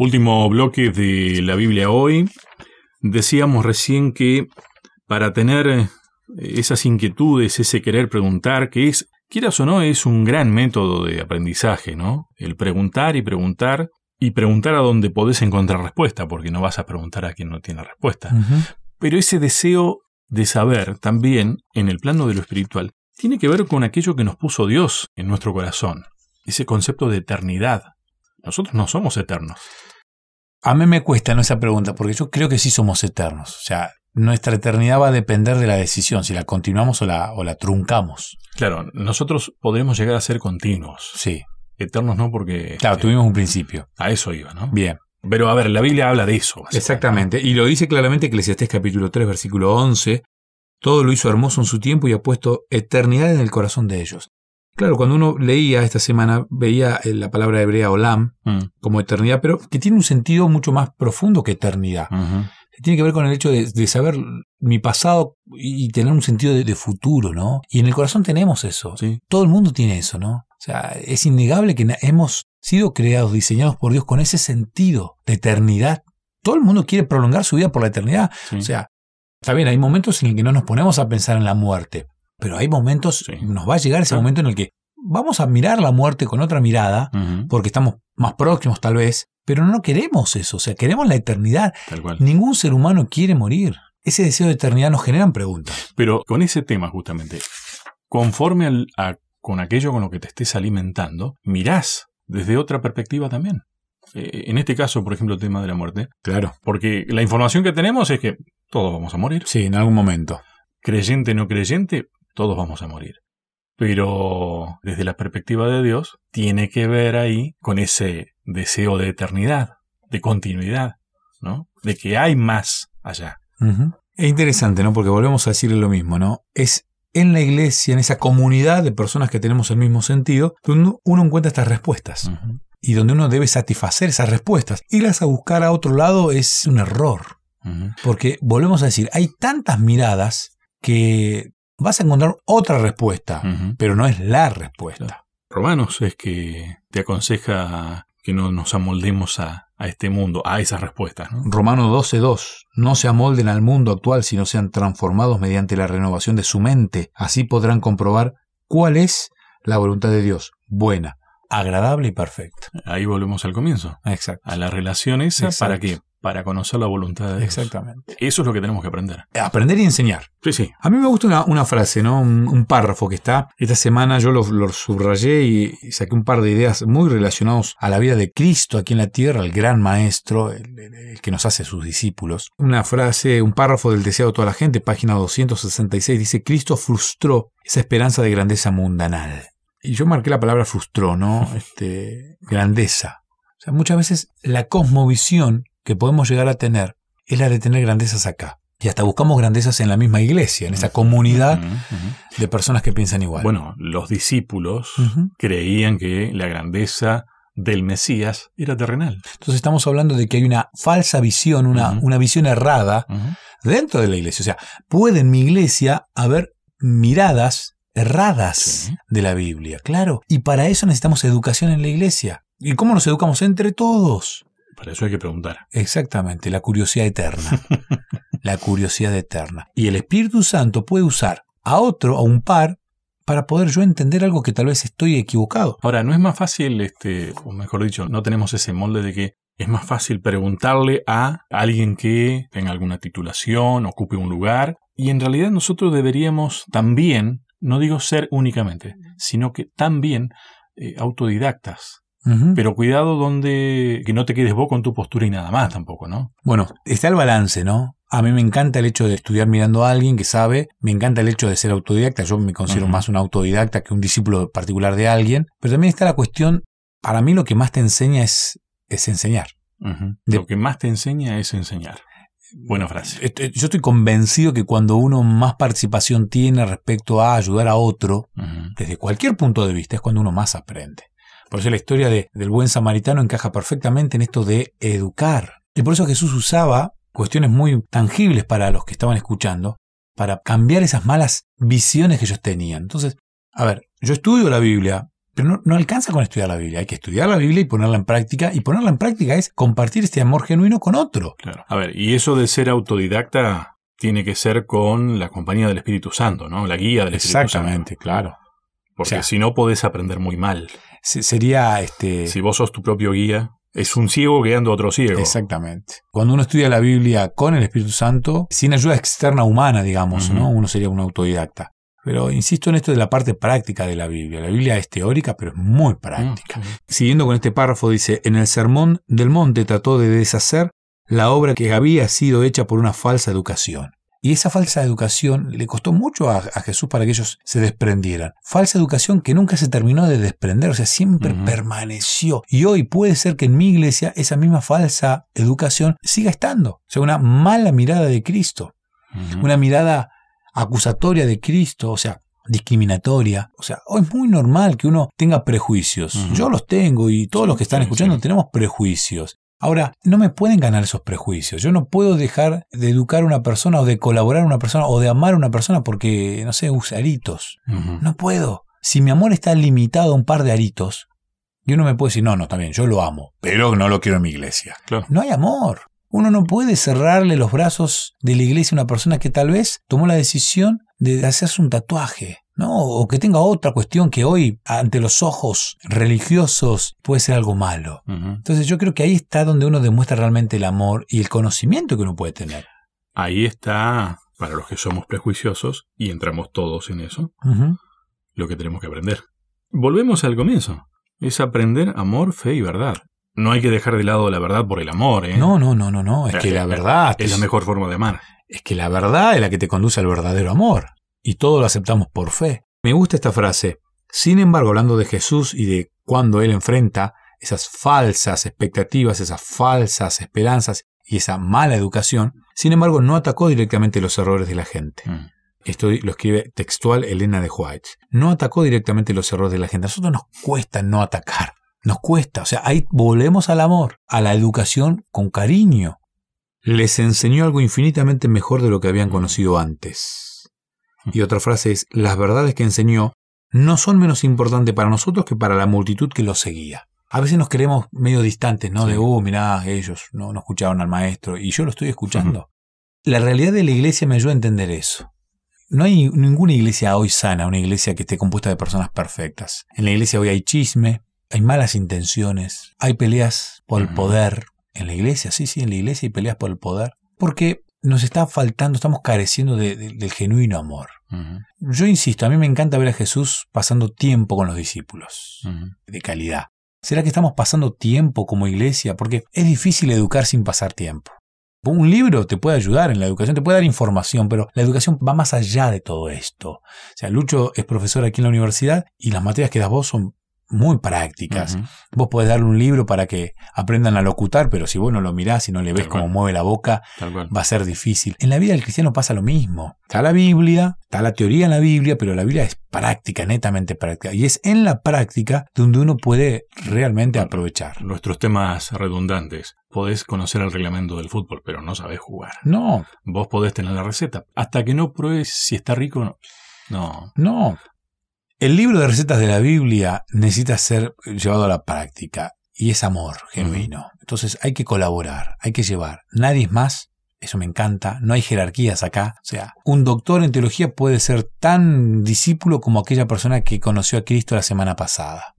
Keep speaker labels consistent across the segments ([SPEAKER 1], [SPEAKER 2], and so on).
[SPEAKER 1] Último bloque de la Biblia hoy. Decíamos recién que para tener eh, esas inquietudes, ese querer preguntar, que es, quieras o no, es un gran método de aprendizaje, ¿no? El preguntar y preguntar y preguntar a donde podés encontrar respuesta, porque no vas a preguntar a quien no tiene respuesta. Pero ese deseo de saber también, en el plano de lo espiritual, tiene que ver con aquello que nos puso Dios en nuestro corazón, ese concepto de eternidad. Nosotros no somos eternos.
[SPEAKER 2] A mí me cuesta ¿no? esa pregunta, porque yo creo que sí somos eternos. O sea, nuestra eternidad va a depender de la decisión, si la continuamos o la, o la truncamos.
[SPEAKER 1] Claro, nosotros podremos llegar a ser continuos.
[SPEAKER 2] Sí.
[SPEAKER 1] Eternos no porque...
[SPEAKER 2] Claro,
[SPEAKER 1] eh,
[SPEAKER 2] tuvimos un principio.
[SPEAKER 1] A eso iba, ¿no?
[SPEAKER 2] Bien.
[SPEAKER 1] Pero a ver, la Biblia habla de eso.
[SPEAKER 2] Exactamente. Y lo dice claramente Eclesiastés capítulo 3, versículo 11. Todo lo hizo hermoso en su tiempo y ha puesto eternidad en el corazón de ellos. Claro, cuando uno leía esta semana, veía eh, la palabra hebrea olam.
[SPEAKER 1] Mm,
[SPEAKER 2] como eternidad, pero que tiene un sentido mucho más profundo que eternidad. Tiene que ver con el hecho de, de saber mi pasado y tener un sentido de, de futuro, ¿no? Y en el corazón tenemos eso.
[SPEAKER 1] Sí.
[SPEAKER 2] Todo el mundo tiene eso, ¿no? O sea, es innegable que hemos sido creados, diseñados por Dios con ese sentido de eternidad. Todo el mundo quiere prolongar su vida por la eternidad.
[SPEAKER 1] Sí.
[SPEAKER 2] O sea, está bien, hay momentos en el que no nos ponemos a pensar en la muerte, pero hay momentos,
[SPEAKER 1] Sí.
[SPEAKER 2] nos va a llegar ese
[SPEAKER 1] Claro.
[SPEAKER 2] momento en el que vamos a mirar la muerte con otra mirada, porque estamos más próximos tal vez, pero no queremos eso, o sea, queremos la eternidad.
[SPEAKER 1] Tal cual.
[SPEAKER 2] Ningún ser humano quiere morir. Ese deseo de eternidad nos generan preguntas.
[SPEAKER 1] Pero con ese tema justamente, conforme al- a- con aquello con lo que te estés alimentando, mirás desde otra perspectiva también. Eh, en este caso, por ejemplo, el tema de la muerte,
[SPEAKER 2] Claro.
[SPEAKER 1] porque la información que tenemos es que todos vamos a morir.
[SPEAKER 2] Sí, en algún momento.
[SPEAKER 1] Creyente, no creyente, todos vamos a morir. Pero desde la perspectiva de Dios, tiene que ver ahí con ese deseo de eternidad, de continuidad, ¿no? De que hay más allá.
[SPEAKER 2] Es interesante, ¿no? Porque volvemos a decirle lo mismo, ¿no? Es en la iglesia, en esa comunidad de personas que tenemos el mismo sentido, donde uno encuentra estas respuestas y donde uno debe satisfacer esas respuestas. Irlas a buscar a otro lado es un error, porque volvemos a decir, hay tantas miradas que vas a encontrar otra respuesta, pero no es la respuesta.
[SPEAKER 1] Romanos es que te aconseja que no nos amoldemos a, a este mundo, a esas respuestas. ¿no?
[SPEAKER 2] Romano 12.2. No se amolden al mundo actual, sino sean transformados mediante la renovación de su mente. Así podrán comprobar cuál es la voluntad de Dios, buena, agradable y perfecta.
[SPEAKER 1] Ahí volvemos al comienzo,
[SPEAKER 2] Exacto.
[SPEAKER 1] a la relación esa,
[SPEAKER 2] Exacto.
[SPEAKER 1] ¿para qué? Para conocer la voluntad de Dios.
[SPEAKER 2] Exactamente.
[SPEAKER 1] Eso es lo que tenemos que aprender.
[SPEAKER 2] Aprender y enseñar.
[SPEAKER 1] Sí, sí.
[SPEAKER 2] A mí me gusta una, una frase, ¿no? Un, un párrafo que está. Esta semana yo lo, lo subrayé y, y saqué un par de ideas muy relacionados a la vida de Cristo aquí en la tierra, el gran maestro, el, el- el que nos hace sus discípulos. Una frase, un párrafo del Deseado de toda la gente, página 266, dice: Cristo frustró esa esperanza de grandeza mundanal. Y yo marqué la palabra frustró, ¿no? Este, grandeza. O sea, muchas veces la cosmovisión que podemos llegar a tener es la de tener grandezas acá. Y hasta buscamos grandezas en la misma iglesia, en esa comunidad de personas que piensan igual.
[SPEAKER 1] Bueno, los discípulos creían que la grandeza del Mesías era terrenal.
[SPEAKER 2] Entonces estamos hablando de que hay una falsa visión, una, una visión errada dentro de la iglesia. O sea, puede en mi iglesia haber miradas erradas
[SPEAKER 1] Sí.
[SPEAKER 2] de la Biblia, claro. Y para eso necesitamos educación en la iglesia. ¿Y cómo nos educamos? Entre todos.
[SPEAKER 1] Para eso hay que preguntar.
[SPEAKER 2] Exactamente, la curiosidad eterna. la curiosidad eterna. Y el Espíritu Santo puede usar a otro, a un par, para poder yo entender algo que tal vez estoy equivocado.
[SPEAKER 1] Ahora, ¿no es más fácil, este, o mejor dicho, no tenemos ese molde de que es más fácil preguntarle a alguien que tenga alguna titulación, ocupe un lugar, y en realidad nosotros deberíamos también, no digo ser únicamente, sino que también eh, autodidactas. Pero cuidado donde que no te quedes vos con tu postura y nada más tampoco, ¿no?
[SPEAKER 2] Bueno, está el balance, ¿no? A mí me encanta el hecho de estudiar mirando a alguien que sabe, me encanta el hecho de ser autodidacta, yo me considero más un autodidacta que un discípulo particular de alguien, pero también está la cuestión, para mí lo que más te enseña es, es enseñar. De-
[SPEAKER 1] Lo que más te enseña es enseñar. Buena frase.
[SPEAKER 2] Est- Yo estoy convencido que cuando uno más participación tiene respecto a ayudar a otro, desde cualquier punto de vista, es cuando uno más aprende. Por eso la historia de- del buen samaritano encaja perfectamente en esto de educar. Y por eso Jesús usaba cuestiones muy tangibles para los que estaban escuchando, para cambiar esas malas visiones que ellos tenían. Entonces, a ver, yo estudio la Biblia, Pero no, no alcanza con estudiar la Biblia. Hay que estudiar la Biblia y ponerla en práctica. Y ponerla en práctica es compartir este amor genuino con otro.
[SPEAKER 1] Claro. A ver, y eso de ser autodidacta tiene que ser con la compañía del Espíritu Santo, ¿no? La guía del Espíritu Santo.
[SPEAKER 2] Exactamente, claro.
[SPEAKER 1] Porque
[SPEAKER 2] O sea,
[SPEAKER 1] si no podés aprender muy mal.
[SPEAKER 2] Se- Sería este.
[SPEAKER 1] Si vos sos tu propio guía, es un ciego guiando a otro ciego.
[SPEAKER 2] Exactamente. Cuando uno estudia la Biblia con el Espíritu Santo, sin ayuda externa humana, digamos. ¿no? Uno sería un autodidacta. Pero insisto en esto de la parte práctica de la Biblia. La Biblia es teórica, pero es muy práctica.
[SPEAKER 1] Mm.
[SPEAKER 2] Siguiendo con este párrafo, dice, en el Sermón del Monte trató de deshacer la obra que había sido hecha por una falsa educación. Y esa falsa educación le costó mucho a, a Jesús para que ellos se desprendieran. Falsa educación que nunca se terminó de desprender, o sea, siempre permaneció. Y hoy puede ser que en mi iglesia esa misma falsa educación siga estando. O sea, una mala mirada de Cristo, una mirada acusatoria de Cristo, o sea, discriminatoria. O sea, hoy es muy normal que uno tenga prejuicios. Yo los tengo y todos los que están escuchando
[SPEAKER 1] sí.
[SPEAKER 2] tenemos prejuicios. Ahora, no me pueden ganar esos prejuicios. Yo no puedo dejar de educar a una persona o de colaborar a una persona o de amar a una persona porque, no sé, usa aritos. No puedo. Si mi amor está limitado a un par de aritos, y uno me puede decir, no, no, está bien, yo lo amo, pero no lo quiero en mi iglesia.
[SPEAKER 1] Claro.
[SPEAKER 2] No hay amor. Uno no puede cerrarle los brazos de la iglesia a una persona que tal vez tomó la decisión de hacerse un tatuaje, ¿no? O que tenga otra cuestión que hoy, ante los ojos religiosos, puede ser algo malo. Entonces yo creo que ahí está donde uno demuestra realmente el amor y el conocimiento que uno puede tener.
[SPEAKER 1] Ahí está, para los que somos prejuiciosos, y entramos todos en eso, lo que tenemos que aprender. Volvemos al comienzo. Es aprender amor, fe y verdad. No hay que dejar de lado la verdad por el amor, ¿eh?
[SPEAKER 2] No, no, no, no, no. Es que la verdad
[SPEAKER 1] Es la mejor forma de amar.
[SPEAKER 2] es que la verdad es la que te conduce al verdadero amor. Y todo lo aceptamos por fe. Me gusta esta frase. Sin embargo, hablando de Jesús y de cuando Él enfrenta esas falsas expectativas, esas falsas esperanzas y esa mala educación, sin embargo, no atacó directamente los errores de la gente.
[SPEAKER 1] Mm.
[SPEAKER 2] Esto lo escribe textual Elena de White. No atacó directamente los errores de la gente. A nosotros nos cuesta no atacar. Nos cuesta. O sea, ahí volvemos al amor, a la educación con cariño. Les enseñó algo infinitamente mejor de lo que habían conocido antes. Y otra frase es, las verdades que enseñó no son menos importantes para nosotros que para la multitud que lo seguía. A veces nos queremos medio distantes, ¿no?
[SPEAKER 1] Sí.
[SPEAKER 2] De, oh, mirá, ellos no, no escucharon al maestro y yo lo estoy escuchando. La realidad de la iglesia me ayuda a entender eso. No hay ninguna iglesia hoy sana, una iglesia que esté compuesta de personas perfectas. En la iglesia hoy hay chisme, hay malas intenciones, hay peleas por el poder. En la iglesia, sí, sí, en la iglesia hay peleas por el poder. Porque nos está faltando, estamos careciendo de- de- del genuino amor. Yo insisto, a mí me encanta ver a Jesús pasando tiempo con los discípulos, de calidad. ¿Será que estamos pasando tiempo como iglesia? Porque es difícil educar sin pasar tiempo. Un libro te puede ayudar en la educación, te puede dar información, pero la educación va más allá de todo esto. O sea, Lucho es profesor aquí en la universidad y las materias que das vos son muy prácticas. Vos podés darle un libro para que aprendan a locutar, pero si vos no lo mirás y no le ves
[SPEAKER 1] Tal
[SPEAKER 2] cómo
[SPEAKER 1] cual.
[SPEAKER 2] mueve la boca, va a ser difícil. En la vida del cristiano pasa lo mismo. Está la Biblia, está la teoría en la Biblia, pero la Biblia es práctica, netamente práctica. Y es en la práctica donde uno puede realmente aprovechar.
[SPEAKER 1] Nuestros temas redundantes. Podés conocer el reglamento del fútbol, pero no sabés jugar.
[SPEAKER 2] No,
[SPEAKER 1] Vos podés tener la receta. Hasta que no pruebes si está rico, no. No.
[SPEAKER 2] no. El libro de recetas de la Biblia necesita ser llevado a la práctica y es amor genuino. Entonces hay que colaborar, hay que llevar. Nadie es más. Eso me encanta. No hay jerarquías acá. O sea, un doctor en teología puede ser tan discípulo como aquella persona que conoció a Cristo la semana pasada.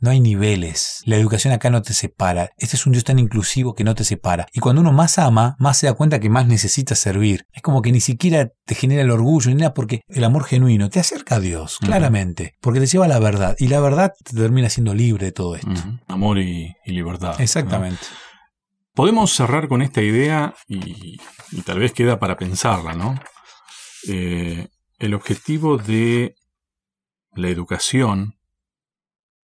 [SPEAKER 2] No hay niveles. La educación acá no te separa. Este es un Dios tan inclusivo que no te separa. Y cuando uno más ama, más se da cuenta que más necesita servir. Es como que ni siquiera te genera el orgullo ni nada porque el amor genuino te acerca a Dios, claramente. Porque te lleva a la verdad. Y la verdad te termina siendo libre de todo esto.
[SPEAKER 1] Amor y, y libertad. ¿no? Podemos cerrar con esta idea y, y tal vez queda para pensarla, ¿no? Eh, el objetivo de la educación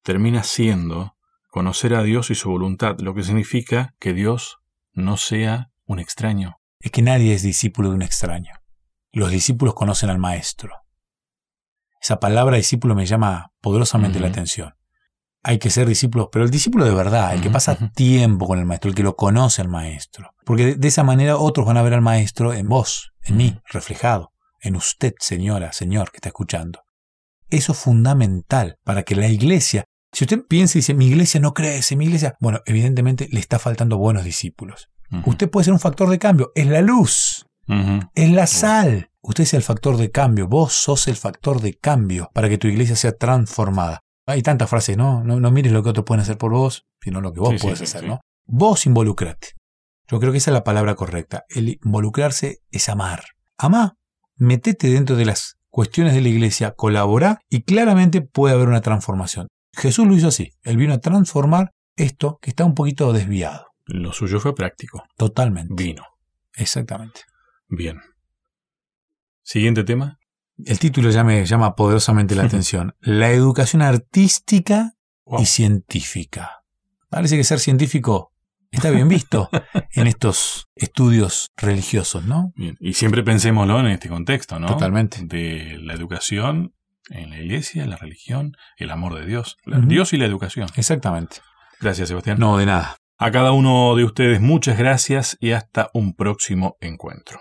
[SPEAKER 1] termina siendo conocer a Dios y su voluntad, lo que significa que Dios no sea un extraño.
[SPEAKER 2] Es que nadie es discípulo de un extraño. Los discípulos conocen al maestro. Esa palabra discípulo me llama poderosamente la atención. Hay que ser discípulos, pero el discípulo de verdad, el que pasa tiempo con el maestro, el que lo conoce al maestro. Porque de, esa manera otros van a ver al maestro en vos, en mí, reflejado, en usted, señora, señor, que está escuchando. Eso es fundamental para que la iglesia Si usted piensa y dice, mi iglesia no crece, mi iglesia... Bueno, evidentemente le está faltando buenos discípulos. Usted puede ser un factor de cambio, es la luz,
[SPEAKER 1] Ujú.
[SPEAKER 2] es la sal. Usted es el factor de cambio, vos sos el factor de cambio para que tu iglesia sea transformada. Hay tantas frases, ¿no? No, no mires lo que otros pueden hacer por vos, sino lo que vos
[SPEAKER 1] Sí,
[SPEAKER 2] puedes
[SPEAKER 1] sí,
[SPEAKER 2] hacer,
[SPEAKER 1] sí.
[SPEAKER 2] ¿no? Vos involucrate. Yo creo que esa es la palabra correcta. El involucrarse es amar. Amá, metete dentro de las cuestiones de la iglesia, colabora y claramente puede haber una transformación. Jesús lo hizo así. Él vino a transformar esto que está un poquito desviado.
[SPEAKER 1] Lo suyo fue práctico.
[SPEAKER 2] Totalmente.
[SPEAKER 1] Vino.
[SPEAKER 2] Exactamente.
[SPEAKER 1] Bien. Siguiente tema.
[SPEAKER 2] El título ya me llama poderosamente la atención. La educación artística
[SPEAKER 1] Wow.
[SPEAKER 2] y científica. Parece que ser científico está bien visto en estos estudios religiosos, ¿no?
[SPEAKER 1] Bien. Y siempre pensémoslo en este contexto, ¿no?
[SPEAKER 2] Totalmente.
[SPEAKER 1] De la educación en la iglesia, la religión, el amor de Dios. Dios y la educación.
[SPEAKER 2] Exactamente.
[SPEAKER 1] Gracias, Sebastián.
[SPEAKER 2] No, de nada.
[SPEAKER 1] A cada uno de ustedes muchas gracias y hasta un próximo encuentro.